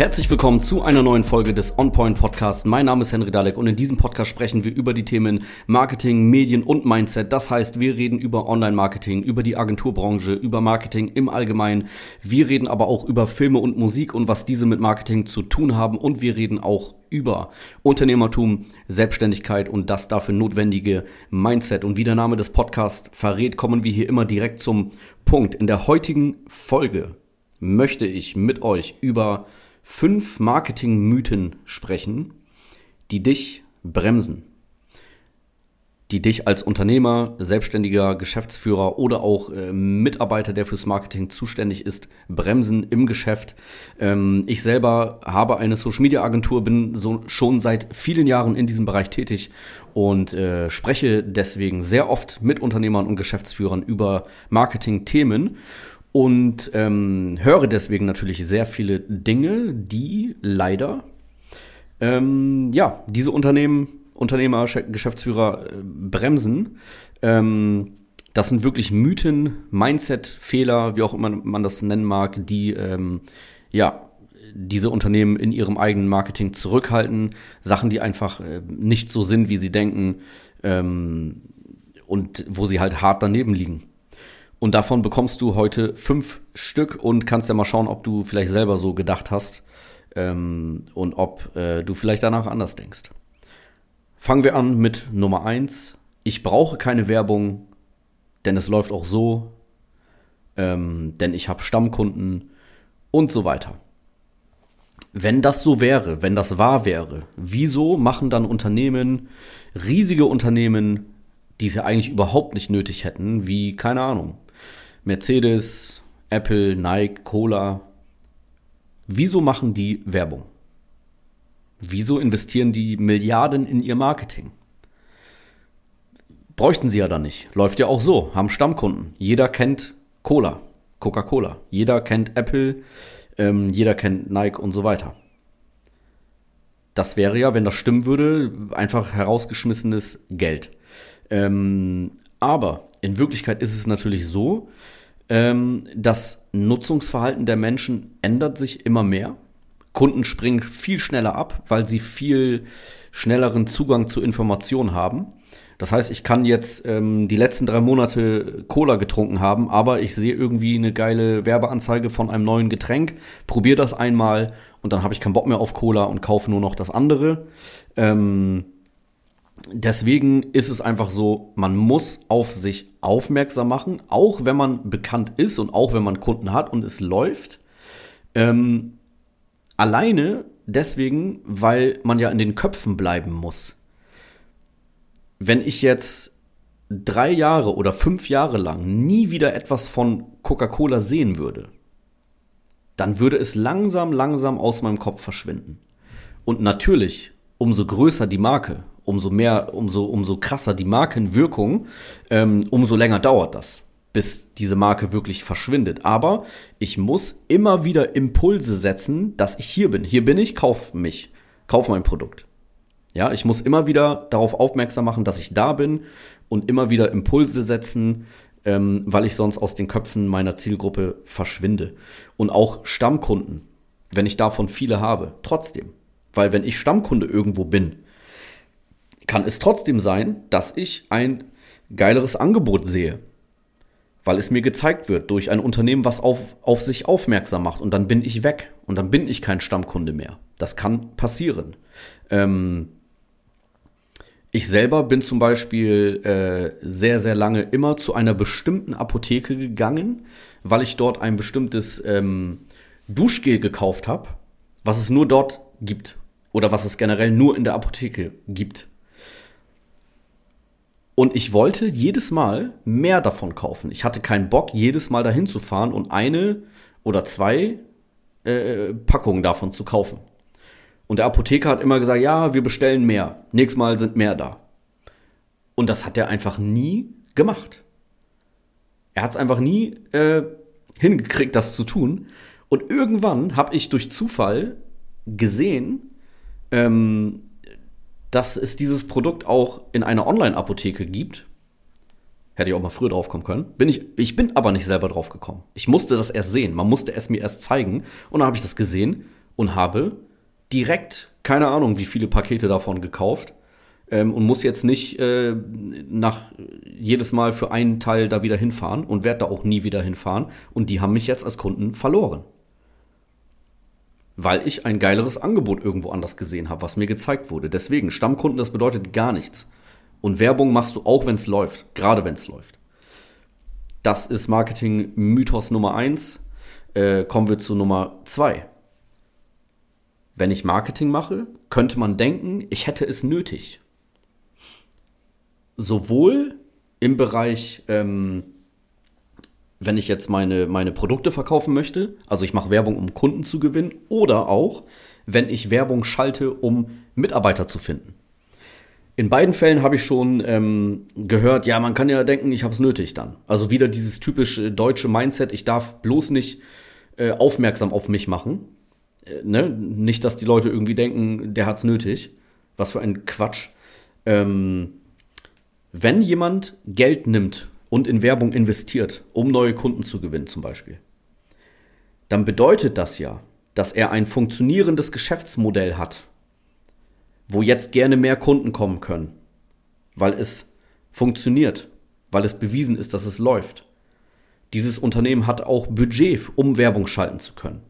Herzlich willkommen zu einer neuen Folge des On Point Podcast. Mein Name ist Henry Dalek und in diesem Podcast sprechen wir über die Themen Marketing, Medien und Mindset. Das heißt, wir reden über Online-Marketing, über die Agenturbranche, über Marketing im Allgemeinen. Wir reden aber auch über Filme und Musik und was diese mit Marketing zu tun haben und wir reden auch über Unternehmertum, Selbstständigkeit und das dafür notwendige Mindset. Und wie der Name des Podcasts verrät, kommen wir hier immer direkt zum Punkt. In der heutigen Folge möchte ich mit euch über fünf Marketingmythen sprechen, die dich bremsen, die dich als Unternehmer, selbstständiger Geschäftsführer oder auch äh, Mitarbeiter, der fürs Marketing zuständig ist, bremsen im Geschäft. Ähm, ich selber habe eine Social Media Agentur, bin so schon seit vielen Jahren in diesem Bereich tätig und äh, spreche deswegen sehr oft mit Unternehmern und Geschäftsführern über Marketing-Themen und ähm, höre deswegen natürlich sehr viele Dinge, die leider ähm, ja diese Unternehmen, Unternehmer, Geschäftsführer äh, bremsen. Ähm, das sind wirklich Mythen, Mindset-Fehler, wie auch immer man das nennen mag, die ähm, ja diese Unternehmen in ihrem eigenen Marketing zurückhalten, Sachen, die einfach äh, nicht so sind, wie sie denken ähm, und wo sie halt hart daneben liegen. Und davon bekommst du heute fünf Stück und kannst ja mal schauen, ob du vielleicht selber so gedacht hast ähm, und ob äh, du vielleicht danach anders denkst. Fangen wir an mit Nummer eins. Ich brauche keine Werbung, denn es läuft auch so, ähm, denn ich habe Stammkunden und so weiter. Wenn das so wäre, wenn das wahr wäre, wieso machen dann Unternehmen, riesige Unternehmen, die es ja eigentlich überhaupt nicht nötig hätten, wie, keine Ahnung, Mercedes, Apple, Nike, Cola. Wieso machen die Werbung? Wieso investieren die Milliarden in ihr Marketing? Bräuchten sie ja dann nicht. Läuft ja auch so, haben Stammkunden. Jeder kennt Cola, Coca-Cola. Jeder kennt Apple, ähm, jeder kennt Nike und so weiter. Das wäre ja, wenn das stimmen würde, einfach herausgeschmissenes Geld. Ähm, aber in Wirklichkeit ist es natürlich so, ähm, das Nutzungsverhalten der Menschen ändert sich immer mehr. Kunden springen viel schneller ab, weil sie viel schnelleren Zugang zu Informationen haben. Das heißt, ich kann jetzt ähm, die letzten drei Monate Cola getrunken haben, aber ich sehe irgendwie eine geile Werbeanzeige von einem neuen Getränk, probiere das einmal und dann habe ich keinen Bock mehr auf Cola und kaufe nur noch das andere. Ähm, deswegen ist es einfach so, man muss auf sich aufmerksam machen, auch wenn man bekannt ist und auch wenn man Kunden hat und es läuft. Ähm, alleine deswegen, weil man ja in den Köpfen bleiben muss. Wenn ich jetzt drei Jahre oder fünf Jahre lang nie wieder etwas von Coca-Cola sehen würde, dann würde es langsam, langsam aus meinem Kopf verschwinden. Und natürlich, umso größer die Marke, umso mehr, umso, umso krasser die Markenwirkung, ähm, umso länger dauert das, bis diese Marke wirklich verschwindet. Aber ich muss immer wieder Impulse setzen, dass ich hier bin. Hier bin ich, kauf mich, kauf mein Produkt. Ja, ich muss immer wieder darauf aufmerksam machen, dass ich da bin und immer wieder Impulse setzen, ähm, weil ich sonst aus den Köpfen meiner Zielgruppe verschwinde. Und auch Stammkunden, wenn ich davon viele habe, trotzdem. Weil wenn ich Stammkunde irgendwo bin, kann es trotzdem sein, dass ich ein geileres Angebot sehe, weil es mir gezeigt wird durch ein Unternehmen, was auf, auf sich aufmerksam macht und dann bin ich weg und dann bin ich kein Stammkunde mehr. Das kann passieren. Ähm, ich selber bin zum Beispiel äh, sehr, sehr lange immer zu einer bestimmten Apotheke gegangen, weil ich dort ein bestimmtes ähm, Duschgel gekauft habe, was es nur dort gibt oder was es generell nur in der Apotheke gibt. Und ich wollte jedes Mal mehr davon kaufen. Ich hatte keinen Bock, jedes Mal dahin zu fahren und eine oder zwei äh, Packungen davon zu kaufen. Und der Apotheker hat immer gesagt, ja, wir bestellen mehr. Nächstes Mal sind mehr da. Und das hat er einfach nie gemacht. Er hat es einfach nie äh, hingekriegt, das zu tun. Und irgendwann habe ich durch Zufall gesehen, ähm, dass es dieses Produkt auch in einer Online-Apotheke gibt. Hätte ich auch mal früher drauf kommen können. Bin ich, ich bin aber nicht selber drauf gekommen. Ich musste das erst sehen. Man musste es mir erst zeigen. Und dann habe ich das gesehen und habe direkt, keine Ahnung, wie viele Pakete davon gekauft ähm, und muss jetzt nicht äh, nach jedes Mal für einen Teil da wieder hinfahren und werde da auch nie wieder hinfahren. Und die haben mich jetzt als Kunden verloren. Weil ich ein geileres Angebot irgendwo anders gesehen habe, was mir gezeigt wurde. Deswegen, Stammkunden, das bedeutet gar nichts. Und Werbung machst du auch, wenn es läuft, gerade wenn es läuft. Das ist Marketing-Mythos Nummer eins. Äh, kommen wir zu Nummer zwei. Wenn ich Marketing mache, könnte man denken, ich hätte es nötig sowohl im Bereich, ähm, wenn ich jetzt meine, meine Produkte verkaufen möchte, also ich mache Werbung, um Kunden zu gewinnen, oder auch, wenn ich Werbung schalte, um Mitarbeiter zu finden. In beiden Fällen habe ich schon ähm, gehört, ja, man kann ja denken, ich habe es nötig dann. Also wieder dieses typische deutsche Mindset, ich darf bloß nicht äh, aufmerksam auf mich machen. Äh, ne? Nicht, dass die Leute irgendwie denken, der hat es nötig. Was für ein Quatsch. Ähm, wenn jemand Geld nimmt und in Werbung investiert, um neue Kunden zu gewinnen zum Beispiel, dann bedeutet das ja, dass er ein funktionierendes Geschäftsmodell hat, wo jetzt gerne mehr Kunden kommen können, weil es funktioniert, weil es bewiesen ist, dass es läuft. Dieses Unternehmen hat auch Budget, um Werbung schalten zu können.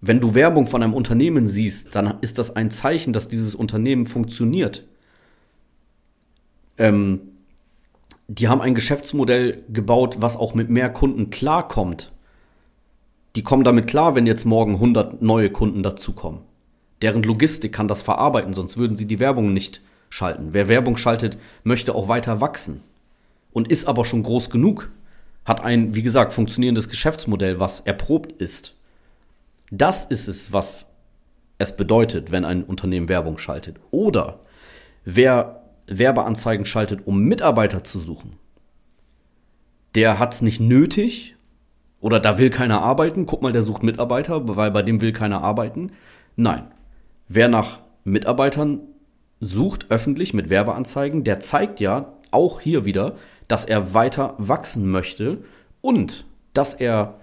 Wenn du Werbung von einem Unternehmen siehst, dann ist das ein Zeichen, dass dieses Unternehmen funktioniert ähm, die haben ein Geschäftsmodell gebaut, was auch mit mehr Kunden klarkommt. Die kommen damit klar, wenn jetzt morgen 100 neue Kunden dazukommen. Deren Logistik kann das verarbeiten, sonst würden sie die Werbung nicht schalten. Wer Werbung schaltet, möchte auch weiter wachsen und ist aber schon groß genug, hat ein, wie gesagt, funktionierendes Geschäftsmodell, was erprobt ist. Das ist es, was es bedeutet, wenn ein Unternehmen Werbung schaltet. Oder wer Werbeanzeigen schaltet, um Mitarbeiter zu suchen, der hat es nicht nötig oder da will keiner arbeiten. Guck mal, der sucht Mitarbeiter, weil bei dem will keiner arbeiten. Nein. Wer nach Mitarbeitern sucht, öffentlich mit Werbeanzeigen, der zeigt ja auch hier wieder, dass er weiter wachsen möchte und dass er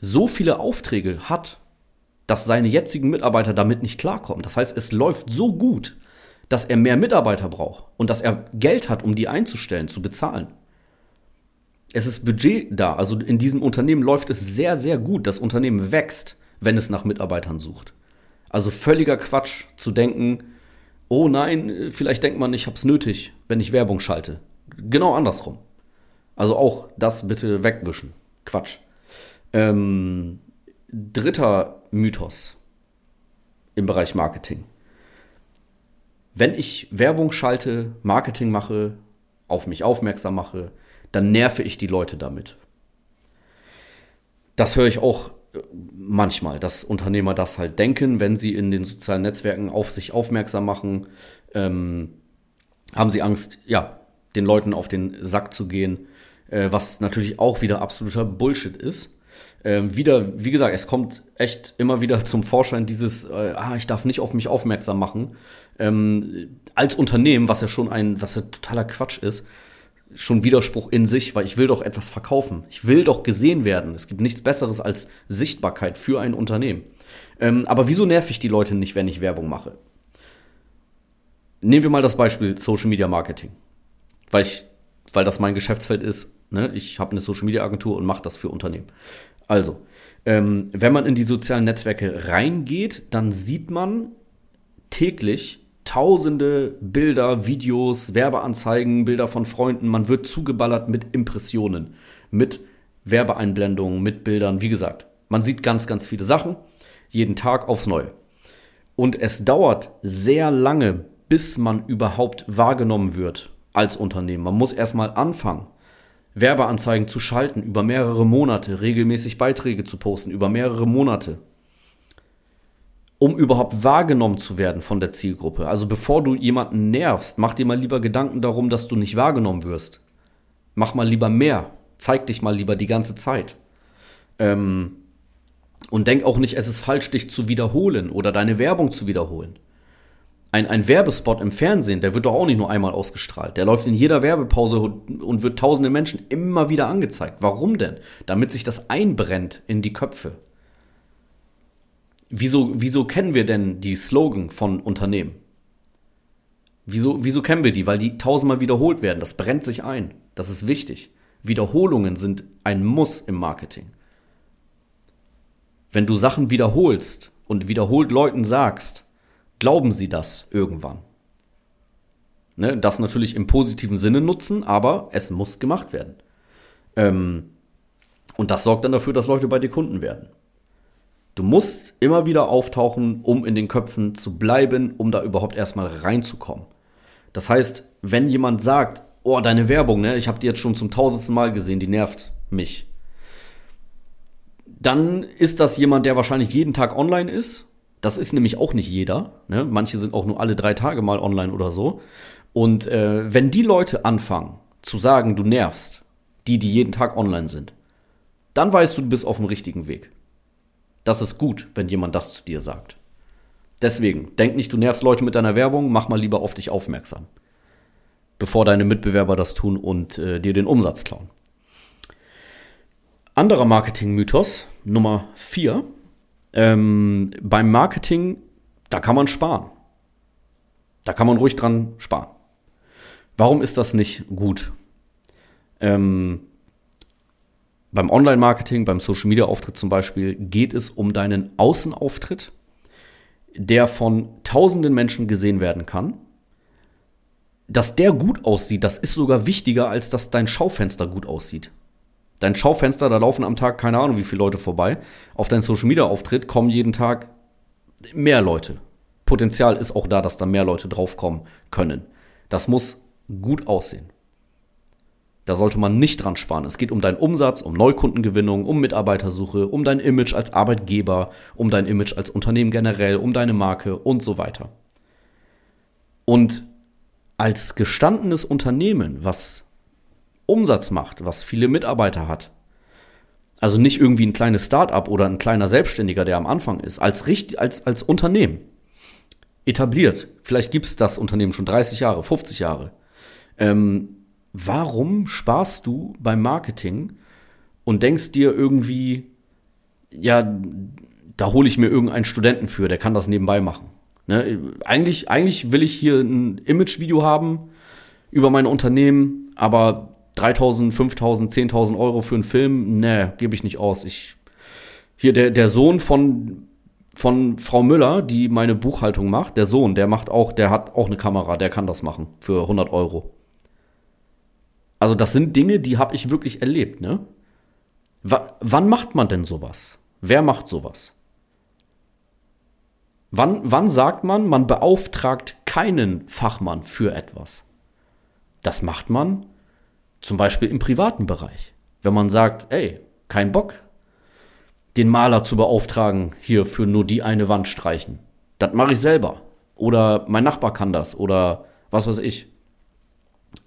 so viele Aufträge hat, dass seine jetzigen Mitarbeiter damit nicht klarkommen. Das heißt, es läuft so gut, dass er mehr Mitarbeiter braucht und dass er Geld hat, um die einzustellen, zu bezahlen. Es ist Budget da. Also in diesem Unternehmen läuft es sehr, sehr gut. Das Unternehmen wächst, wenn es nach Mitarbeitern sucht. Also völliger Quatsch zu denken, oh nein, vielleicht denkt man, ich habe es nötig, wenn ich Werbung schalte. Genau andersrum. Also auch das bitte wegwischen. Quatsch. Ähm, dritter Mythos im Bereich Marketing wenn ich Werbung schalte, Marketing mache, auf mich aufmerksam mache, dann nerve ich die Leute damit. Das höre ich auch äh, manchmal, dass Unternehmer das halt denken, wenn sie in den sozialen Netzwerken auf sich aufmerksam machen, ähm, haben sie Angst, ja, den Leuten auf den Sack zu gehen, äh, was natürlich auch wieder absoluter Bullshit ist ähm, wieder, wie gesagt, es kommt echt immer wieder zum Vorschein dieses, äh, ah, ich darf nicht auf mich aufmerksam machen. Ähm, als Unternehmen, was ja schon ein, was ja totaler Quatsch ist, schon Widerspruch in sich, weil ich will doch etwas verkaufen. Ich will doch gesehen werden. Es gibt nichts Besseres als Sichtbarkeit für ein Unternehmen. Ähm, aber wieso nerv ich die Leute nicht, wenn ich Werbung mache? Nehmen wir mal das Beispiel Social Media Marketing. Weil ich, weil das mein Geschäftsfeld ist. Ne? Ich habe eine Social Media Agentur und mache das für Unternehmen. Also, ähm, wenn man in die sozialen Netzwerke reingeht, dann sieht man täglich tausende Bilder, Videos, Werbeanzeigen, Bilder von Freunden. Man wird zugeballert mit Impressionen, mit Werbeeinblendungen, mit Bildern. Wie gesagt, man sieht ganz, ganz viele Sachen, jeden Tag aufs Neue. Und es dauert sehr lange, bis man überhaupt wahrgenommen wird als Unternehmen. Man muss erstmal anfangen. Werbeanzeigen zu schalten über mehrere Monate, regelmäßig Beiträge zu posten über mehrere Monate, um überhaupt wahrgenommen zu werden von der Zielgruppe. Also bevor du jemanden nervst, mach dir mal lieber Gedanken darum, dass du nicht wahrgenommen wirst. Mach mal lieber mehr. Zeig dich mal lieber die ganze Zeit. Ähm, und denk auch nicht, es ist falsch, dich zu wiederholen oder deine Werbung zu wiederholen ein, ein Werbespot im Fernsehen, der wird doch auch nicht nur einmal ausgestrahlt. Der läuft in jeder Werbepause und wird tausende Menschen immer wieder angezeigt. Warum denn? Damit sich das einbrennt in die Köpfe. Wieso, wieso kennen wir denn die Slogan von Unternehmen? Wieso, wieso kennen wir die? Weil die tausendmal wiederholt werden. Das brennt sich ein. Das ist wichtig. Wiederholungen sind ein Muss im Marketing. Wenn du Sachen wiederholst und wiederholt Leuten sagst, glauben sie das irgendwann. Ne, das natürlich im positiven Sinne nutzen, aber es muss gemacht werden. Ähm, und das sorgt dann dafür, dass Leute bei dir Kunden werden. Du musst immer wieder auftauchen, um in den Köpfen zu bleiben, um da überhaupt erstmal reinzukommen. Das heißt, wenn jemand sagt, oh, deine Werbung, ne, ich habe die jetzt schon zum tausendsten Mal gesehen, die nervt mich. Dann ist das jemand, der wahrscheinlich jeden Tag online ist. Das ist nämlich auch nicht jeder. Ne? Manche sind auch nur alle drei Tage mal online oder so. Und äh, wenn die Leute anfangen zu sagen, du nervst, die, die jeden Tag online sind, dann weißt du, du bist auf dem richtigen Weg. Das ist gut, wenn jemand das zu dir sagt. Deswegen, denk nicht, du nervst Leute mit deiner Werbung, mach mal lieber auf dich aufmerksam. Bevor deine Mitbewerber das tun und äh, dir den Umsatz klauen. Anderer Marketing-Mythos, Nummer 4. Ähm, beim Marketing, da kann man sparen. Da kann man ruhig dran sparen. Warum ist das nicht gut? Ähm, beim Online-Marketing, beim Social-Media-Auftritt zum Beispiel, geht es um deinen Außenauftritt, der von tausenden Menschen gesehen werden kann. Dass der gut aussieht, das ist sogar wichtiger, als dass dein Schaufenster gut aussieht. Dein Schaufenster, da laufen am Tag keine Ahnung wie viele Leute vorbei. Auf deinen Social-Media-Auftritt kommen jeden Tag mehr Leute. Potenzial ist auch da, dass da mehr Leute draufkommen können. Das muss gut aussehen. Da sollte man nicht dran sparen. Es geht um deinen Umsatz, um Neukundengewinnung, um Mitarbeitersuche, um dein Image als Arbeitgeber, um dein Image als Unternehmen generell, um deine Marke und so weiter. Und als gestandenes Unternehmen, was Umsatz macht, was viele Mitarbeiter hat, also nicht irgendwie ein kleines Start-up oder ein kleiner Selbstständiger, der am Anfang ist, als, als, als Unternehmen etabliert, vielleicht gibt es das Unternehmen schon 30 Jahre, 50 Jahre, ähm, warum sparst du beim Marketing und denkst dir irgendwie, ja, da hole ich mir irgendeinen Studenten für, der kann das nebenbei machen. Ne? Eigentlich, eigentlich will ich hier ein Image-Video haben über mein Unternehmen, aber 3000, 5000, 10.000 Euro für einen Film, ne, gebe ich nicht aus. Ich, hier der, der Sohn von, von Frau Müller, die meine Buchhaltung macht, der Sohn, der macht auch, der hat auch eine Kamera, der kann das machen für 100 Euro. Also das sind Dinge, die habe ich wirklich erlebt, ne? W wann macht man denn sowas? Wer macht sowas? Wann, wann sagt man, man beauftragt keinen Fachmann für etwas? Das macht man zum Beispiel im privaten Bereich. Wenn man sagt, ey, kein Bock, den Maler zu beauftragen, hier für nur die eine Wand streichen. Das mache ich selber. Oder mein Nachbar kann das. Oder was weiß ich.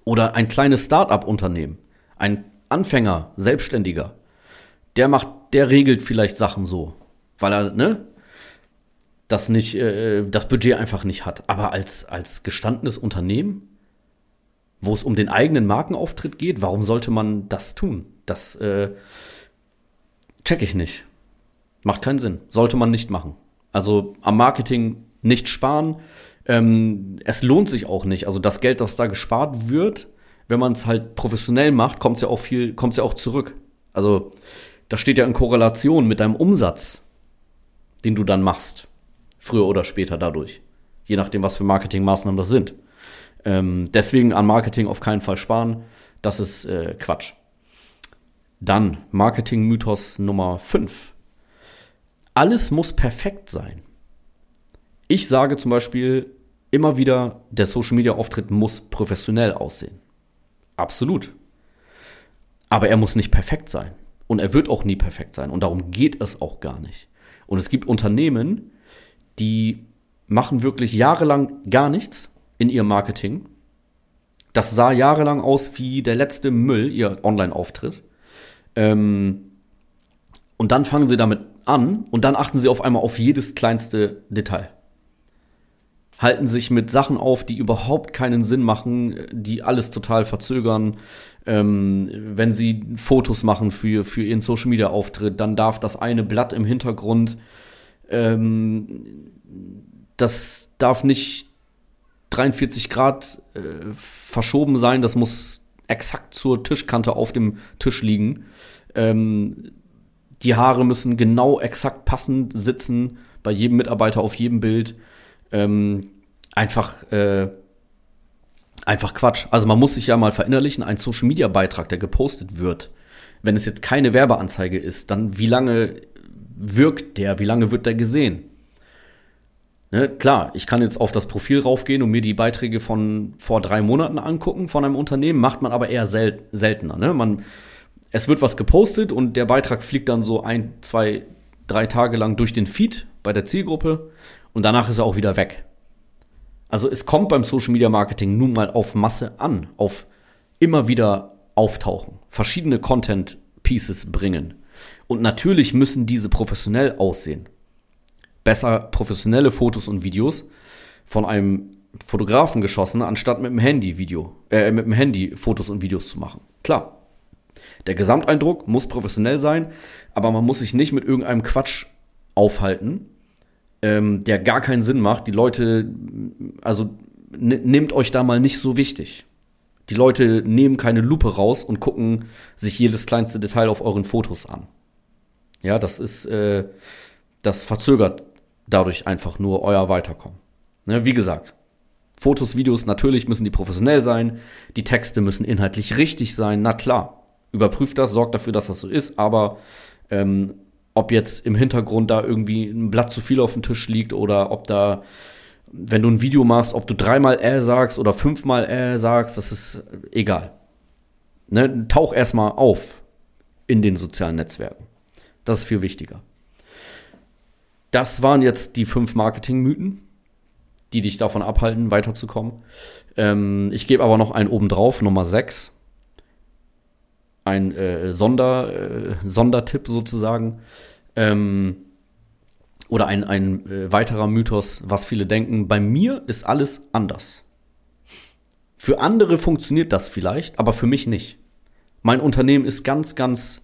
Oder ein kleines Start-up-Unternehmen, ein Anfänger, Selbstständiger, der macht, der regelt vielleicht Sachen so, weil er, ne, das nicht, äh, das Budget einfach nicht hat. Aber als, als gestandenes Unternehmen, wo es um den eigenen Markenauftritt geht, warum sollte man das tun? Das äh, check ich nicht. Macht keinen Sinn. Sollte man nicht machen. Also am Marketing nicht sparen, ähm, es lohnt sich auch nicht. Also das Geld, das da gespart wird, wenn man es halt professionell macht, kommt es ja auch viel, kommt ja auch zurück. Also das steht ja in Korrelation mit deinem Umsatz, den du dann machst, früher oder später dadurch. Je nachdem, was für Marketingmaßnahmen das sind. Ähm, deswegen an Marketing auf keinen Fall sparen. Das ist äh, Quatsch. Dann Marketing-Mythos Nummer 5. Alles muss perfekt sein. Ich sage zum Beispiel, immer wieder, der Social Media Auftritt muss professionell aussehen. Absolut. Aber er muss nicht perfekt sein. Und er wird auch nie perfekt sein. Und darum geht es auch gar nicht. Und es gibt Unternehmen, die machen wirklich jahrelang gar nichts in ihrem Marketing. Das sah jahrelang aus wie der letzte Müll, ihr Online-Auftritt. Ähm, und dann fangen sie damit an und dann achten sie auf einmal auf jedes kleinste Detail halten sich mit Sachen auf, die überhaupt keinen Sinn machen, die alles total verzögern. Ähm, wenn sie Fotos machen für, für ihren Social Media Auftritt, dann darf das eine Blatt im Hintergrund Ähm, das darf nicht 43 Grad äh, verschoben sein, das muss exakt zur Tischkante auf dem Tisch liegen. Ähm, die Haare müssen genau exakt passend sitzen, bei jedem Mitarbeiter auf jedem Bild. Ähm, einfach, äh, einfach Quatsch. Also man muss sich ja mal verinnerlichen, ein Social Media Beitrag, der gepostet wird, wenn es jetzt keine Werbeanzeige ist, dann wie lange wirkt der, wie lange wird der gesehen? Ne, klar, ich kann jetzt auf das Profil raufgehen und mir die Beiträge von vor drei Monaten angucken von einem Unternehmen, macht man aber eher sel seltener. Ne? Man, es wird was gepostet und der Beitrag fliegt dann so ein, zwei, drei Tage lang durch den Feed bei der Zielgruppe und danach ist er auch wieder weg. Also es kommt beim Social Media Marketing nun mal auf Masse an, auf immer wieder auftauchen, verschiedene Content Pieces bringen. Und natürlich müssen diese professionell aussehen besser professionelle Fotos und Videos von einem Fotografen geschossen, anstatt mit dem Handy Video, äh, mit dem Handy Fotos und Videos zu machen. Klar. Der Gesamteindruck muss professionell sein, aber man muss sich nicht mit irgendeinem Quatsch aufhalten, ähm, der gar keinen Sinn macht. Die Leute, also nehmt euch da mal nicht so wichtig. Die Leute nehmen keine Lupe raus und gucken sich jedes kleinste Detail auf euren Fotos an. Ja, das ist, äh, das verzögert dadurch einfach nur euer Weiterkommen. Ne, wie gesagt, Fotos, Videos, natürlich müssen die professionell sein, die Texte müssen inhaltlich richtig sein, na klar. Überprüft das, sorgt dafür, dass das so ist, aber ähm, ob jetzt im Hintergrund da irgendwie ein Blatt zu viel auf dem Tisch liegt oder ob da, wenn du ein Video machst, ob du dreimal äh sagst oder fünfmal äh sagst, das ist egal. Ne? Tauch erstmal auf in den sozialen Netzwerken. Das ist viel wichtiger. Das waren jetzt die fünf Marketing-Mythen, die dich davon abhalten, weiterzukommen. Ähm, ich gebe aber noch einen obendrauf, Nummer 6. Ein äh, Sonder, äh, Sondertipp sozusagen. Ähm, oder ein, ein äh, weiterer Mythos, was viele denken, bei mir ist alles anders. Für andere funktioniert das vielleicht, aber für mich nicht. Mein Unternehmen ist ganz, ganz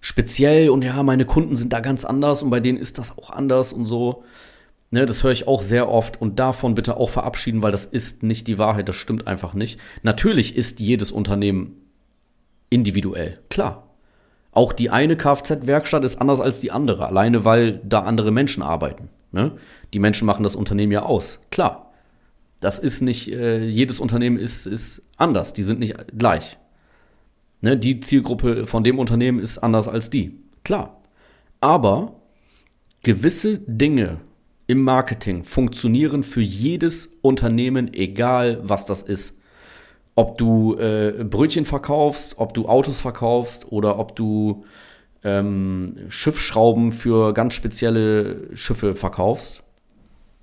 speziell und ja, meine Kunden sind da ganz anders und bei denen ist das auch anders und so. Ne, das höre ich auch sehr oft und davon bitte auch verabschieden, weil das ist nicht die Wahrheit, das stimmt einfach nicht. Natürlich ist jedes Unternehmen individuell, klar. Auch die eine Kfz-Werkstatt ist anders als die andere, alleine weil da andere Menschen arbeiten. Ne? Die Menschen machen das Unternehmen ja aus, klar. Das ist nicht, äh, jedes Unternehmen ist, ist anders, die sind nicht gleich. Ne, die Zielgruppe von dem Unternehmen ist anders als die. Klar. Aber gewisse Dinge im Marketing funktionieren für jedes Unternehmen, egal was das ist. Ob du äh, Brötchen verkaufst, ob du Autos verkaufst oder ob du ähm, Schiffsschrauben für ganz spezielle Schiffe verkaufst,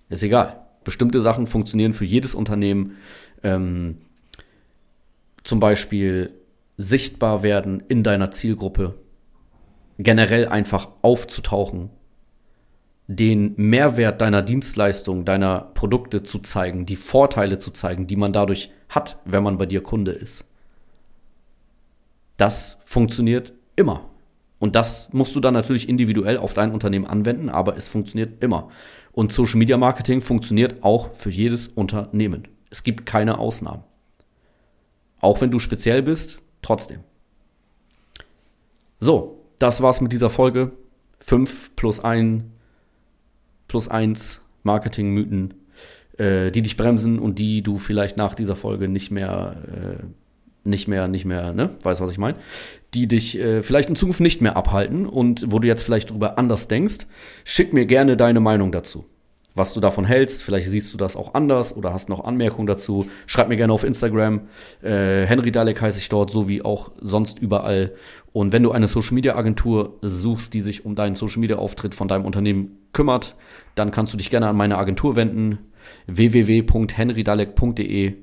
ist egal. Bestimmte Sachen funktionieren für jedes Unternehmen. Ähm, zum Beispiel sichtbar werden in deiner Zielgruppe, generell einfach aufzutauchen, den Mehrwert deiner Dienstleistung, deiner Produkte zu zeigen, die Vorteile zu zeigen, die man dadurch hat, wenn man bei dir Kunde ist. Das funktioniert immer. Und das musst du dann natürlich individuell auf dein Unternehmen anwenden, aber es funktioniert immer. Und Social Media Marketing funktioniert auch für jedes Unternehmen. Es gibt keine Ausnahmen. Auch wenn du speziell bist, trotzdem. So, das war's mit dieser Folge. 5 plus 1 plus 1 Marketingmythen, äh, die dich bremsen und die du vielleicht nach dieser Folge nicht mehr, äh, nicht mehr, nicht mehr, ne, weißt was ich meine? Die dich äh, vielleicht in Zukunft nicht mehr abhalten und wo du jetzt vielleicht drüber anders denkst. Schick mir gerne deine Meinung dazu was du davon hältst. Vielleicht siehst du das auch anders oder hast noch Anmerkungen dazu. Schreib mir gerne auf Instagram. Äh, Henry Dalek heiße ich dort, so wie auch sonst überall. Und wenn du eine Social Media Agentur suchst, die sich um deinen Social Media Auftritt von deinem Unternehmen kümmert, dann kannst du dich gerne an meine Agentur wenden. www.henrydalek.de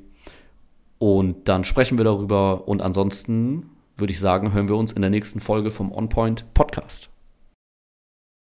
und dann sprechen wir darüber. Und ansonsten würde ich sagen, hören wir uns in der nächsten Folge vom OnPoint Podcast.